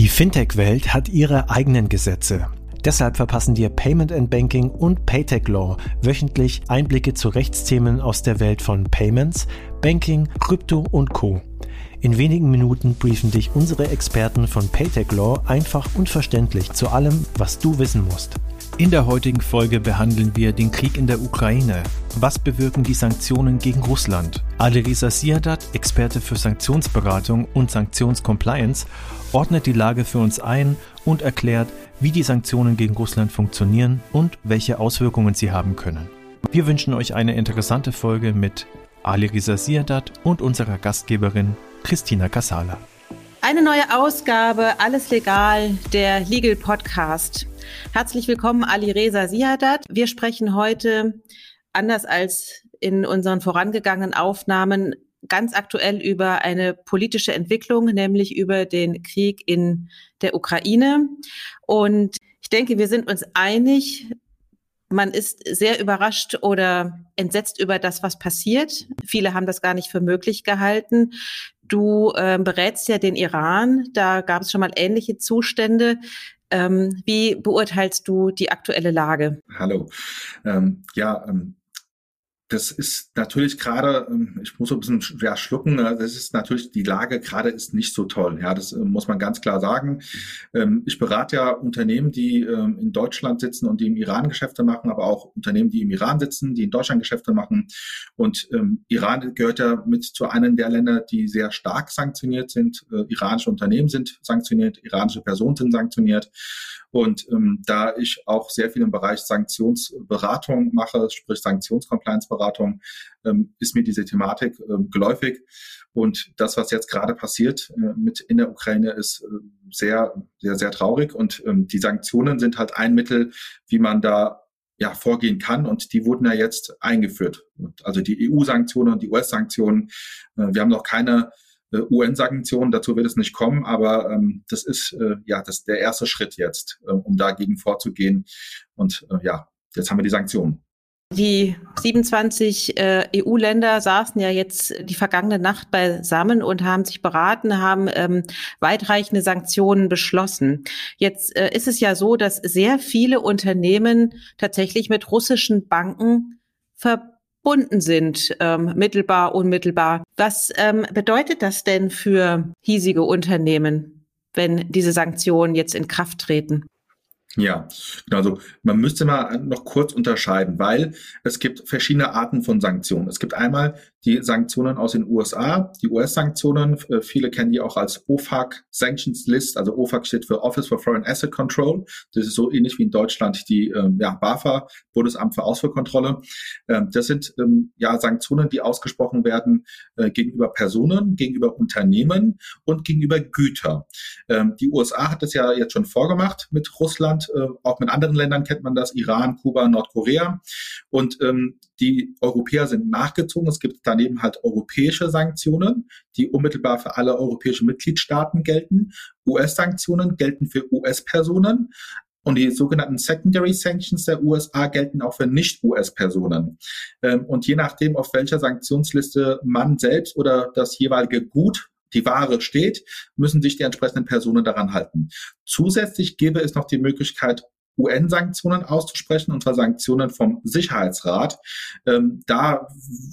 Die Fintech-Welt hat ihre eigenen Gesetze. Deshalb verpassen dir Payment and Banking und Paytech Law wöchentlich Einblicke zu Rechtsthemen aus der Welt von Payments, Banking, Krypto und Co. In wenigen Minuten briefen dich unsere Experten von Paytech Law einfach und verständlich zu allem, was du wissen musst. In der heutigen Folge behandeln wir den Krieg in der Ukraine. Was bewirken die Sanktionen gegen Russland? Alerisa Siadat, Experte für Sanktionsberatung und Sanktionscompliance, ordnet die Lage für uns ein und erklärt, wie die Sanktionen gegen Russland funktionieren und welche Auswirkungen sie haben können. Wir wünschen euch eine interessante Folge mit Alerisa Siadat und unserer Gastgeberin Christina Casala. Eine neue Ausgabe, alles legal, der Legal Podcast. Herzlich willkommen, Ali Reza Siadat. Wir sprechen heute, anders als in unseren vorangegangenen Aufnahmen, ganz aktuell über eine politische Entwicklung, nämlich über den Krieg in der Ukraine. Und ich denke, wir sind uns einig, man ist sehr überrascht oder entsetzt über das, was passiert. Viele haben das gar nicht für möglich gehalten. Du äh, berätst ja den Iran. Da gab es schon mal ähnliche Zustände. Ähm, wie beurteilst du die aktuelle Lage? Hallo. Ähm, ja, ähm, das ist natürlich gerade, ähm, ich muss ein bisschen ja, schlucken, ne, das ist natürlich, die Lage gerade ist nicht so toll. Ja, das äh, muss man ganz klar sagen. Ähm, ich berate ja Unternehmen, die ähm, in Deutschland sitzen und die im Iran Geschäfte machen, aber auch Unternehmen, die im Iran sitzen, die in Deutschland Geschäfte machen. Und Iran gehört ja mit zu einem der Länder, die sehr stark sanktioniert sind. Äh, iranische Unternehmen sind sanktioniert, iranische Personen sind sanktioniert. Und da ich auch sehr viel im Bereich Sanktionsberatung mache, sprich Sanktionscompliance-Beratung, ähm, ist mir diese Thematik ähm, geläufig. Und das, was jetzt gerade passiert äh, mit in der Ukraine, ist äh, sehr, sehr, sehr traurig. Und ähm, die Sanktionen sind halt ein Mittel, wie man da ja, vorgehen kann. Und die wurden ja jetzt eingeführt. Also die EU-Sanktionen und die US-Sanktionen. Äh, wir haben noch keine äh, UN-Sanktionen, dazu wird es nicht kommen, aber ähm, das ist äh, ja das der erste Schritt jetzt, um dagegen vorzugehen. Und ja, jetzt haben wir die Sanktionen. Die 27 äh, EU-Länder saßen ja jetzt die vergangene Nacht beisammen und haben sich beraten, haben ähm, weitreichende Sanktionen beschlossen. Jetzt äh, ist es ja so, dass sehr viele Unternehmen tatsächlich mit russischen Banken ver verbunden sind, ähm, mittelbar, unmittelbar. Was ähm, bedeutet das denn für hiesige Unternehmen, wenn diese Sanktionen jetzt in Kraft treten? Ja, also man müsste mal noch kurz unterscheiden, weil es gibt verschiedene Arten von Sanktionen. Es gibt einmal die Sanktionen aus den USA, die US-Sanktionen, äh, viele kennen die auch als OFAC Sanctions List, also OFAC steht für Office for Foreign Asset Control. Das ist so ähnlich wie in Deutschland die ähm, ja, BAFA, Bundesamt für Ausfuhrkontrolle. Ähm, das sind ähm, ja Sanktionen, die ausgesprochen werden äh, gegenüber Personen, gegenüber Unternehmen und gegenüber Güter. Die USA hat das ja jetzt schon vorgemacht mit Russland, äh, auch mit anderen Ländern kennt man das, Iran, Kuba, Nordkorea. Und die Europäer sind nachgezogen. Es gibt daneben halt europäische Sanktionen, die unmittelbar für alle europäischen Mitgliedstaaten gelten. US-Sanktionen gelten für US-Personen. Und die sogenannten Secondary Sanctions der USA gelten auch für Nicht-US-Personen. Ähm, und je nachdem, auf welcher Sanktionsliste man selbst oder das jeweilige Gut die Ware steht, müssen sich die entsprechenden Personen daran halten. Zusätzlich gäbe es noch die Möglichkeit, UN-Sanktionen auszusprechen, und zwar Sanktionen vom Sicherheitsrat. Ähm, da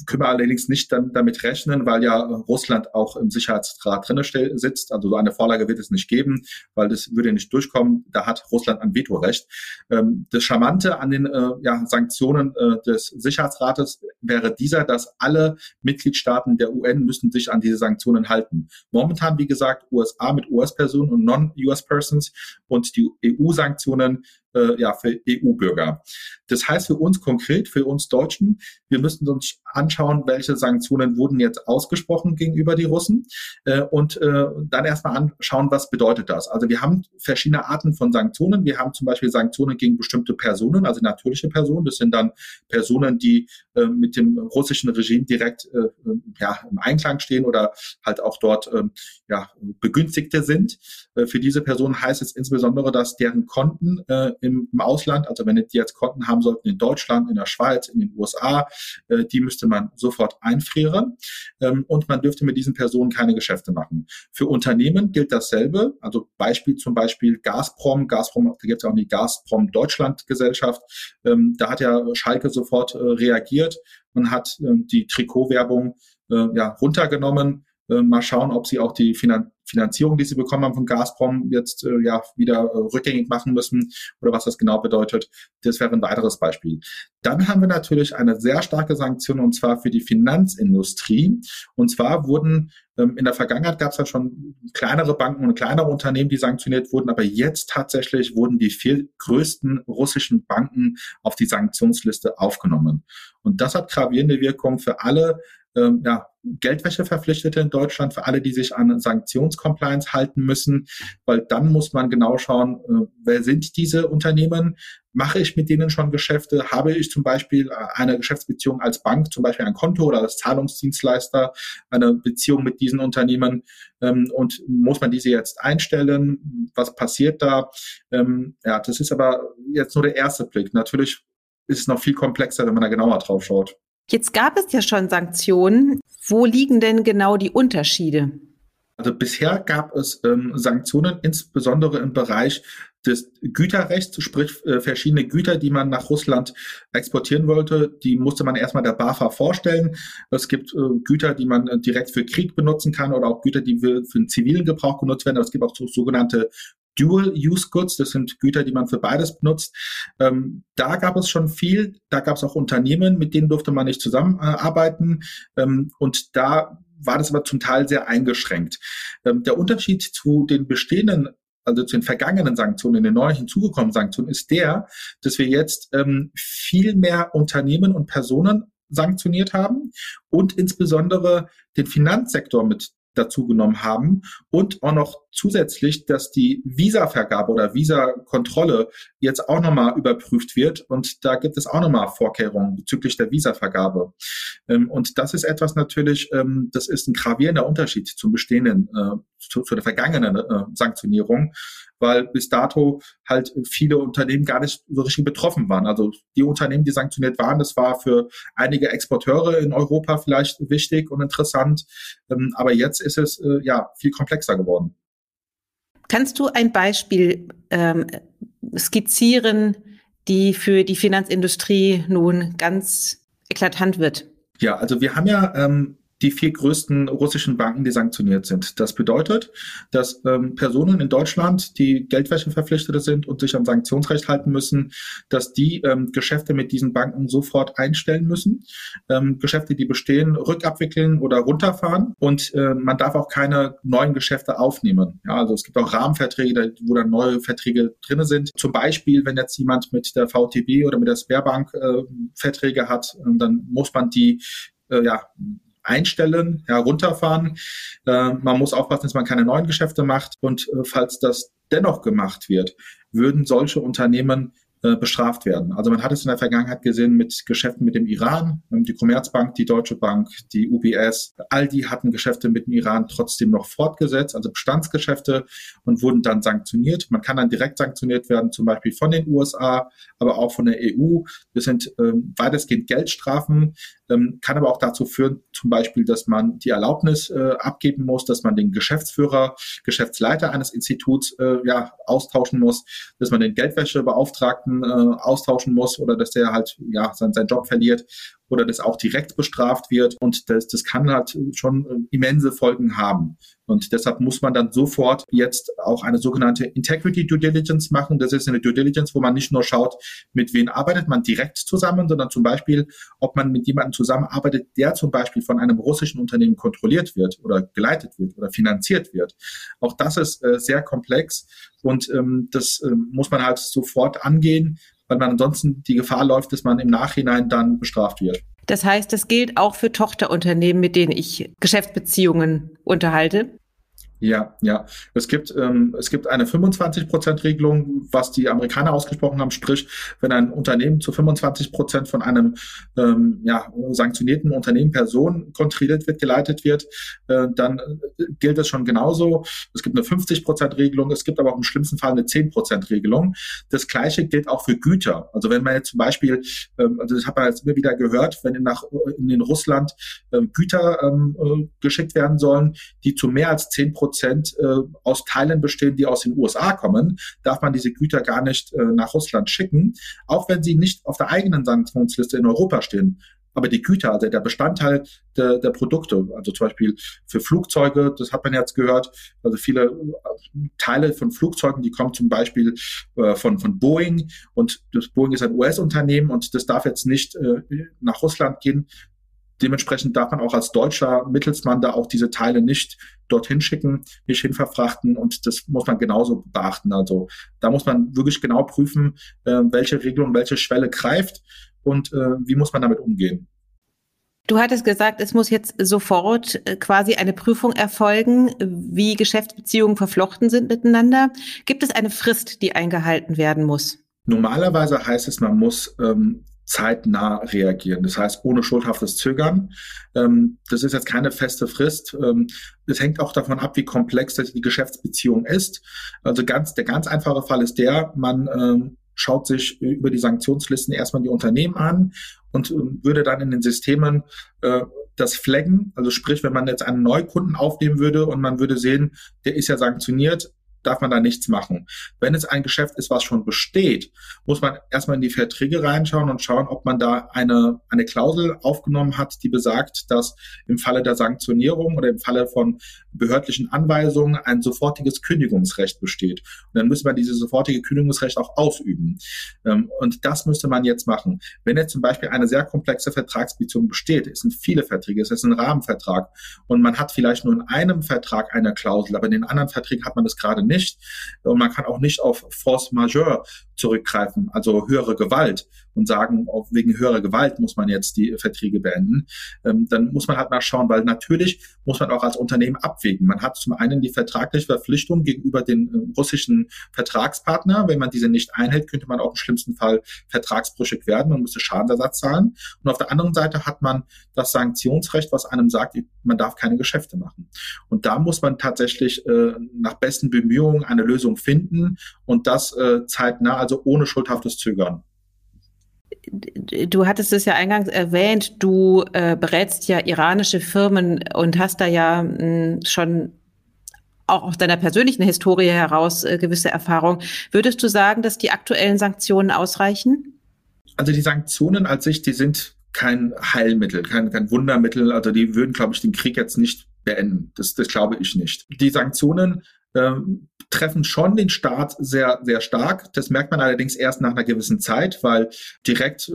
können wir allerdings nicht dann damit rechnen, weil ja Russland auch im Sicherheitsrat drinne sitzt. Also so eine Vorlage wird es nicht geben, weil das würde nicht durchkommen. Da hat Russland ein Vetorecht. Ähm, das Charmante an den äh, ja, Sanktionen äh, des Sicherheitsrates wäre dieser, dass alle Mitgliedstaaten der UN müssen sich an diese Sanktionen halten. Momentan, wie gesagt, USA mit US-Personen und Non-US-Persons und die EU-Sanktionen äh, ja, für EU-Bürger. Das heißt für uns konkret, für uns Deutschen, wir müssten uns anschauen, welche Sanktionen wurden jetzt ausgesprochen gegenüber die Russen äh, und äh, dann erstmal anschauen, was bedeutet das. Also wir haben verschiedene Arten von Sanktionen. Wir haben zum Beispiel Sanktionen gegen bestimmte Personen, also natürliche Personen. Das sind dann Personen, die äh, mit dem russischen Regime direkt äh, ja, im Einklang stehen oder halt auch dort äh, ja, Begünstigte sind. Äh, für diese Personen heißt es insbesondere, dass deren Konten äh, im, im Ausland, also wenn die jetzt Konten haben sollten in Deutschland, in der Schweiz, in den USA, äh, die müsste man sofort einfrieren. Ähm, und man dürfte mit diesen Personen keine Geschäfte machen. Für Unternehmen gilt dasselbe, also Beispiel zum Beispiel Gazprom, Gazprom, da gibt es auch die Gazprom Deutschland Gesellschaft, ähm, da hat ja Schalke sofort äh, reagiert und hat ähm, die Trikotwerbung äh, ja, runtergenommen. Äh, mal schauen, ob sie auch die Finan Finanzierung, die sie bekommen haben von Gazprom, jetzt äh, ja wieder äh, rückgängig machen müssen oder was das genau bedeutet. Das wäre ein weiteres Beispiel. Dann haben wir natürlich eine sehr starke Sanktion und zwar für die Finanzindustrie. Und zwar wurden ähm, in der Vergangenheit gab es ja schon kleinere Banken und kleinere Unternehmen, die sanktioniert wurden, aber jetzt tatsächlich wurden die vier größten russischen Banken auf die Sanktionsliste aufgenommen. Und das hat gravierende Wirkung für alle ähm, ja, Geldwäscheverpflichtete in Deutschland, für alle, die sich an Sanktionscompliance halten müssen, weil dann muss man genau schauen, äh, wer sind diese Unternehmen? Mache ich mit denen schon Geschäfte? Habe ich zum Beispiel äh, eine Geschäftsbeziehung als Bank, zum Beispiel ein Konto oder als Zahlungsdienstleister, eine Beziehung mit diesen Unternehmen? Ähm, und muss man diese jetzt einstellen? Was passiert da? Ähm, ja, das ist aber jetzt nur der erste Blick. Natürlich ist es noch viel komplexer, wenn man da genauer drauf schaut. Jetzt gab es ja schon Sanktionen. Wo liegen denn genau die Unterschiede? Also bisher gab es ähm, Sanktionen, insbesondere im Bereich des Güterrechts, sprich äh, verschiedene Güter, die man nach Russland exportieren wollte, die musste man erstmal der BAFA vorstellen. Es gibt äh, Güter, die man äh, direkt für Krieg benutzen kann oder auch Güter, die für, für den zivilen Gebrauch genutzt werden. Aber es gibt auch so, sogenannte Dual-Use-Goods, das sind Güter, die man für beides benutzt. Ähm, da gab es schon viel, da gab es auch Unternehmen, mit denen durfte man nicht zusammenarbeiten ähm, und da war das aber zum Teil sehr eingeschränkt. Ähm, der Unterschied zu den bestehenden also zu den vergangenen Sanktionen, den neu hinzugekommenen Sanktionen, ist der, dass wir jetzt ähm, viel mehr Unternehmen und Personen sanktioniert haben und insbesondere den Finanzsektor mit dazugenommen haben und auch noch zusätzlich, dass die Visavergabe oder Visakontrolle jetzt auch nochmal überprüft wird und da gibt es auch nochmal Vorkehrungen bezüglich der Visavergabe. Ähm, und das ist etwas natürlich, ähm, das ist ein gravierender Unterschied zum bestehenden, äh, zu, zu der vergangenen äh, Sanktionierung weil bis dato halt viele Unternehmen gar nicht so richtig betroffen waren. Also die Unternehmen, die sanktioniert waren, das war für einige Exporteure in Europa vielleicht wichtig und interessant, ähm, aber jetzt ist es äh, ja viel komplexer geworden. Kannst du ein Beispiel ähm, skizzieren, die für die Finanzindustrie nun ganz eklatant wird? Ja, also wir haben ja ähm, die vier größten russischen Banken, die sanktioniert sind. Das bedeutet, dass ähm, Personen in Deutschland, die Geldwäscheverpflichtete sind und sich am Sanktionsrecht halten müssen, dass die ähm, Geschäfte mit diesen Banken sofort einstellen müssen. Ähm, Geschäfte, die bestehen, rückabwickeln oder runterfahren und äh, man darf auch keine neuen Geschäfte aufnehmen. Ja, also es gibt auch Rahmenverträge, wo dann neue Verträge drinne sind. Zum Beispiel, wenn jetzt jemand mit der VTB oder mit der Sperrbank äh, Verträge hat, dann muss man die äh, ja, einstellen, herunterfahren. Äh, man muss aufpassen, dass man keine neuen Geschäfte macht. Und äh, falls das dennoch gemacht wird, würden solche Unternehmen äh, bestraft werden. Also man hat es in der Vergangenheit gesehen mit Geschäften mit dem Iran, ähm, die Commerzbank, die Deutsche Bank, die UBS, all die hatten Geschäfte mit dem Iran trotzdem noch fortgesetzt, also Bestandsgeschäfte und wurden dann sanktioniert. Man kann dann direkt sanktioniert werden, zum Beispiel von den USA, aber auch von der EU. Das sind ähm, weitestgehend Geldstrafen, ähm, kann aber auch dazu führen, zum Beispiel, dass man die Erlaubnis äh, abgeben muss, dass man den Geschäftsführer, Geschäftsleiter eines Instituts äh, ja, austauschen muss, dass man den Geldwäschebeauftragten äh, austauschen muss oder dass der halt ja sein, seinen Job verliert oder das auch direkt bestraft wird. Und das, das kann halt schon äh, immense Folgen haben. Und deshalb muss man dann sofort jetzt auch eine sogenannte Integrity Due Diligence machen. Das ist eine Due Diligence, wo man nicht nur schaut, mit wem arbeitet man direkt zusammen, sondern zum Beispiel, ob man mit jemandem zusammenarbeitet, der zum Beispiel von einem russischen Unternehmen kontrolliert wird oder geleitet wird oder finanziert wird. Auch das ist äh, sehr komplex und ähm, das äh, muss man halt sofort angehen weil man ansonsten die Gefahr läuft, dass man im Nachhinein dann bestraft wird. Das heißt, das gilt auch für Tochterunternehmen, mit denen ich Geschäftsbeziehungen unterhalte? Ja, ja. Es gibt, ähm, es gibt eine 25-Prozent-Regelung, was die Amerikaner ausgesprochen haben, sprich, wenn ein Unternehmen zu 25 Prozent von einem ähm, ja, sanktionierten Unternehmen, Person kontrolliert wird, geleitet wird, äh, dann äh, gilt das schon genauso. Es gibt eine 50-Prozent-Regelung, es gibt aber auch im schlimmsten Fall eine 10-Prozent-Regelung. Das Gleiche gilt auch für Güter. Also wenn man jetzt zum Beispiel, ähm, also das hat man jetzt immer wieder gehört, wenn nach, in den Russland äh, Güter ähm, äh, geschickt werden sollen, die zu mehr als 10 Prozent Prozent äh, aus Teilen bestehen, die aus den USA kommen, darf man diese Güter gar nicht äh, nach Russland schicken, auch wenn sie nicht auf der eigenen Sanktionsliste in Europa stehen. Aber die Güter, also der Bestandteil der, der Produkte, also zum Beispiel für Flugzeuge, das hat man jetzt gehört, also viele äh, Teile von Flugzeugen, die kommen zum Beispiel äh, von, von Boeing und das Boeing ist ein US-Unternehmen und das darf jetzt nicht äh, nach Russland gehen, Dementsprechend darf man auch als deutscher Mittelsmann da auch diese Teile nicht dorthin schicken, nicht hinverfrachten und das muss man genauso beachten. Also da muss man wirklich genau prüfen, äh, welche Regelung, welche Schwelle greift und äh, wie muss man damit umgehen. Du hattest gesagt, es muss jetzt sofort äh, quasi eine Prüfung erfolgen, wie Geschäftsbeziehungen verflochten sind miteinander. Gibt es eine Frist, die eingehalten werden muss? Normalerweise heißt es, man muss ähm, zeitnah reagieren. Das heißt, ohne schuldhaftes Zögern. Ähm, das ist jetzt keine feste Frist. Ähm, es hängt auch davon ab, wie komplex die Geschäftsbeziehung ist. Also ganz, der ganz einfache Fall ist der, man ähm, schaut sich über die Sanktionslisten erstmal die Unternehmen an und ähm, würde dann in den Systemen äh, das flaggen. Also sprich, wenn man jetzt einen Neukunden aufnehmen würde und man würde sehen, der ist ja sanktioniert, darf man da nichts machen. Wenn es ein Geschäft ist, was schon besteht, muss man erstmal in die Verträge reinschauen und schauen, ob man da eine, eine Klausel aufgenommen hat, die besagt, dass im Falle der Sanktionierung oder im Falle von behördlichen Anweisungen ein sofortiges Kündigungsrecht besteht. Und dann müsste man dieses sofortige Kündigungsrecht auch ausüben. Ähm, und das müsste man jetzt machen. Wenn jetzt zum Beispiel eine sehr komplexe Vertragsbeziehung besteht, es sind viele Verträge, es ist ein Rahmenvertrag und man hat vielleicht nur in einem Vertrag eine Klausel, aber in den anderen Verträgen hat man das gerade nicht. Und man kann auch nicht auf Force Majeure zurückgreifen, also höhere Gewalt und sagen, wegen höherer Gewalt muss man jetzt die Verträge beenden. Ähm, dann muss man halt mal schauen, weil natürlich muss man auch als Unternehmen abwägen. Man hat zum einen die vertragliche Verpflichtung gegenüber den äh, russischen Vertragspartner. Wenn man diese nicht einhält, könnte man auch im schlimmsten Fall vertragsbrüchig werden und müsste Schadensersatz zahlen. Und auf der anderen Seite hat man das Sanktionsrecht, was einem sagt, man darf keine Geschäfte machen. Und da muss man tatsächlich äh, nach besten Bemühungen eine Lösung finden und das äh, zeitnah, also ohne schuldhaftes Zögern. Du hattest es ja eingangs erwähnt, du äh, berätst ja iranische Firmen und hast da ja mh, hm, schon auch aus deiner persönlichen Historie heraus äh, gewisse Erfahrung. Würdest du sagen, dass die aktuellen Sanktionen ausreichen? Also die Sanktionen als sich, die sind kein Heilmittel, kein, kein Wundermittel. Also die würden, glaube ich, den Krieg jetzt nicht beenden. Das, das glaube ich nicht. Die Sanktionen ähm, treffen schon den Staat sehr, sehr stark. Das merkt man allerdings erst nach einer gewissen Zeit, weil direkt äh,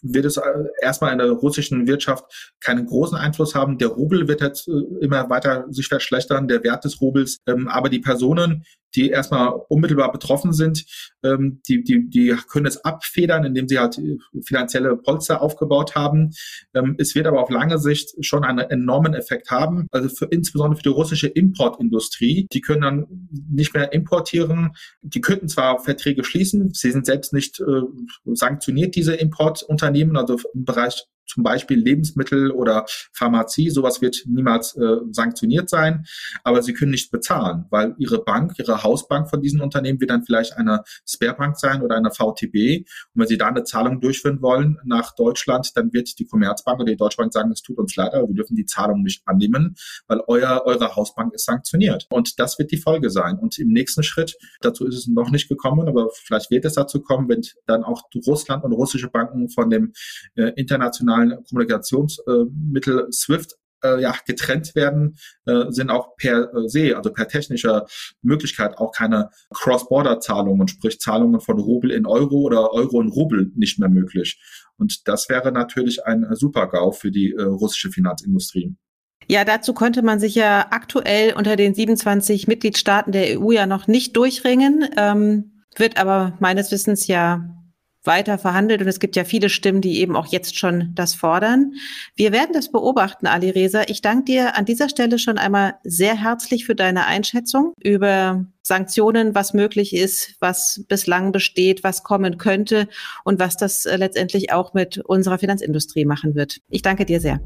wird es äh, erstmal in der russischen Wirtschaft keinen großen Einfluss haben. Der Rubel wird jetzt äh, immer weiter sich verschlechtern, der Wert des Rubels. Ähm, aber die Personen, die erstmal unmittelbar betroffen sind, ähm, die, die, die können es abfedern, indem sie halt finanzielle Polster aufgebaut haben. Ähm, es wird aber auf lange Sicht schon einen enormen Effekt haben. Also für, insbesondere für die russische Importindustrie. Die können dann nicht mehr importieren. Die könnten zwar Verträge schließen, sie sind selbst nicht äh, sanktioniert, diese Importunternehmen, also im Bereich zum Beispiel Lebensmittel oder Pharmazie, sowas wird niemals äh, sanktioniert sein, aber sie können nicht bezahlen, weil ihre Bank, ihre Hausbank von diesen Unternehmen wird dann vielleicht eine Sperrbank sein oder eine VTB. Und wenn sie da eine Zahlung durchführen wollen nach Deutschland, dann wird die Commerzbank oder die Deutsche Bank sagen, es tut uns leid, aber wir dürfen die Zahlung nicht annehmen, weil euer, eure Hausbank ist sanktioniert. Und das wird die Folge sein. Und im nächsten Schritt, dazu ist es noch nicht gekommen, aber vielleicht wird es dazu kommen, wenn dann auch Russland und russische Banken von dem äh, internationalen internationalen Kommunikationsmittel SWIFT äh, ja, getrennt werden, äh, sind auch per äh, se, also per technischer Möglichkeit auch keine Cross-Border-Zahlungen, sprich Zahlungen von Rubel in Euro oder Euro in Rubel nicht mehr möglich. Und das wäre natürlich ein Super-GAU für die äh, russische Finanzindustrie. Ja, dazu konnte man sich ja aktuell unter den 27 Mitgliedstaaten der EU ja noch nicht durchringen, ähm, wird aber meines Wissens ja weiter verhandelt und es gibt ja viele Stimmen, die eben auch jetzt schon das fordern. Wir werden das beobachten, Ali Reza. Ich danke dir an dieser Stelle schon einmal sehr herzlich für deine Einschätzung über Sanktionen, was möglich ist, was bislang besteht, was kommen könnte und was das äh, letztendlich auch mit unserer Finanzindustrie machen wird. Ich danke dir sehr.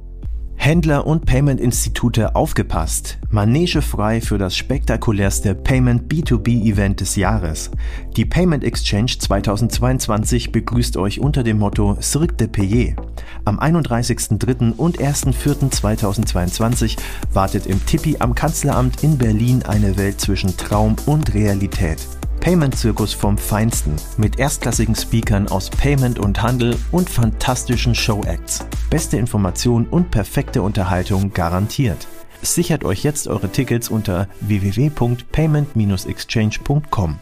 Händler und Payment-Institute aufgepasst. Manege frei für das spektakulärste Payment B2B-Event des Jahres. Die Payment Exchange 2022 begrüßt euch unter dem Motto Cirque de Payer. Am 31.03. und 1.04.2022 wartet im Tippi am Kanzleramt in Berlin eine Welt zwischen Traum und Realität. Payment-Zirkus vom Feinsten mit erstklassigen Speakern aus Payment und Handel und fantastischen Show-Acts. Beste Information und perfekte Unterhaltung garantiert. Sichert euch jetzt eure Tickets unter www.payment-exchange.com.